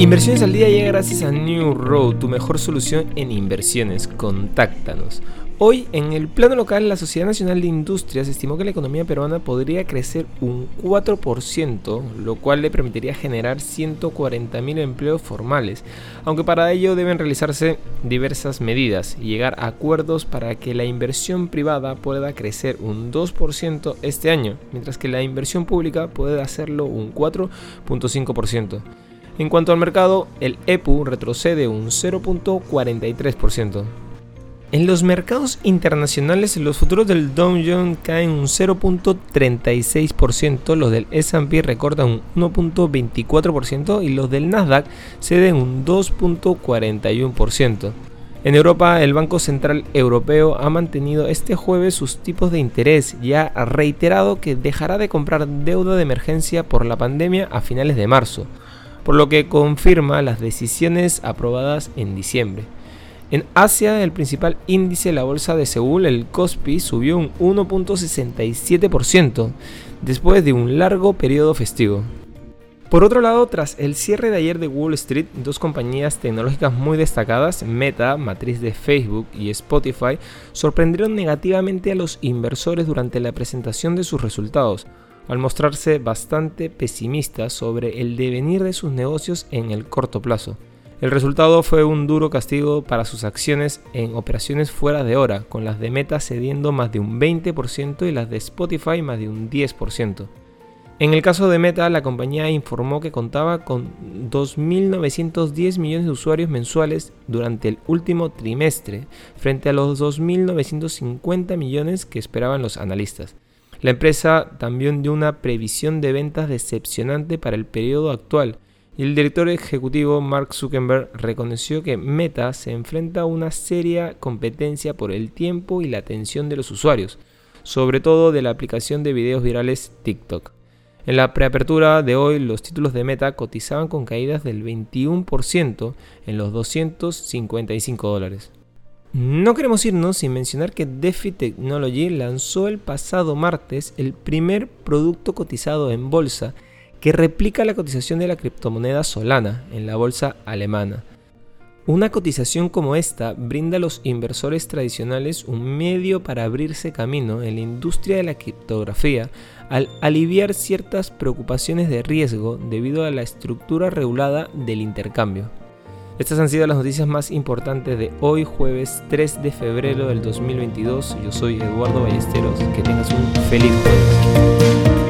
Inversiones al día llega gracias a New Road, tu mejor solución en inversiones. Contáctanos. Hoy, en el plano local, la Sociedad Nacional de Industrias estimó que la economía peruana podría crecer un 4%, lo cual le permitiría generar 140.000 empleos formales, aunque para ello deben realizarse diversas medidas y llegar a acuerdos para que la inversión privada pueda crecer un 2% este año, mientras que la inversión pública puede hacerlo un 4.5%. En cuanto al mercado, el EPU retrocede un 0.43%. En los mercados internacionales, los futuros del Dow Jones caen un 0.36%, los del S&P recortan un 1.24% y los del Nasdaq ceden un 2.41%. En Europa, el Banco Central Europeo ha mantenido este jueves sus tipos de interés y ha reiterado que dejará de comprar deuda de emergencia por la pandemia a finales de marzo por lo que confirma las decisiones aprobadas en diciembre. En Asia, el principal índice de la bolsa de Seúl, el Kospi, subió un 1.67% después de un largo periodo festivo. Por otro lado, tras el cierre de ayer de Wall Street, dos compañías tecnológicas muy destacadas, Meta, matriz de Facebook, y Spotify, sorprendieron negativamente a los inversores durante la presentación de sus resultados, al mostrarse bastante pesimista sobre el devenir de sus negocios en el corto plazo. El resultado fue un duro castigo para sus acciones en operaciones fuera de hora, con las de Meta cediendo más de un 20% y las de Spotify más de un 10%. En el caso de Meta, la compañía informó que contaba con 2.910 millones de usuarios mensuales durante el último trimestre, frente a los 2.950 millones que esperaban los analistas. La empresa también dio una previsión de ventas decepcionante para el periodo actual y el director ejecutivo Mark Zuckerberg reconoció que Meta se enfrenta a una seria competencia por el tiempo y la atención de los usuarios, sobre todo de la aplicación de videos virales TikTok. En la preapertura de hoy, los títulos de Meta cotizaban con caídas del 21% en los 255 dólares. No queremos irnos sin mencionar que DeFi Technology lanzó el pasado martes el primer producto cotizado en bolsa que replica la cotización de la criptomoneda Solana en la bolsa alemana. Una cotización como esta brinda a los inversores tradicionales un medio para abrirse camino en la industria de la criptografía al aliviar ciertas preocupaciones de riesgo debido a la estructura regulada del intercambio. Estas han sido las noticias más importantes de hoy, jueves 3 de febrero del 2022. Yo soy Eduardo Ballesteros. Que tengas un feliz jueves.